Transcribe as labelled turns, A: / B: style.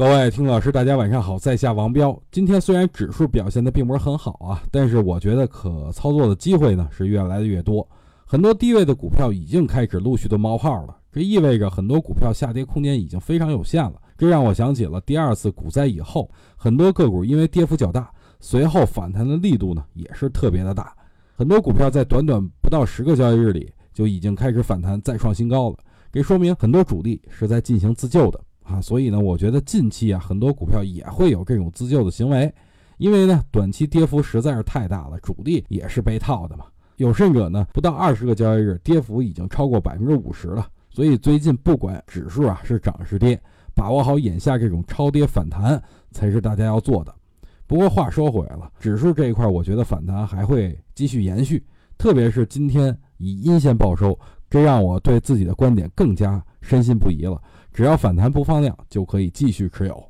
A: 各位听老师，大家晚上好，在下王彪。今天虽然指数表现的并不是很好啊，但是我觉得可操作的机会呢是越来越多。很多低位的股票已经开始陆续的冒泡了，这意味着很多股票下跌空间已经非常有限了。这让我想起了第二次股灾以后，很多个股因为跌幅较大，随后反弹的力度呢也是特别的大。很多股票在短短不到十个交易日里就已经开始反弹再创新高了，这说明很多主力是在进行自救的。啊，所以呢，我觉得近期啊，很多股票也会有这种自救的行为，因为呢，短期跌幅实在是太大了，主力也是被套的嘛。有甚者呢，不到二十个交易日，跌幅已经超过百分之五十了。所以最近不管指数啊是涨是跌，把握好眼下这种超跌反弹才是大家要做的。不过话说回来了，指数这一块，我觉得反弹还会继续延续，特别是今天以阴线报收，这让我对自己的观点更加深信不疑了。只要反弹不放量，就可以继续持有。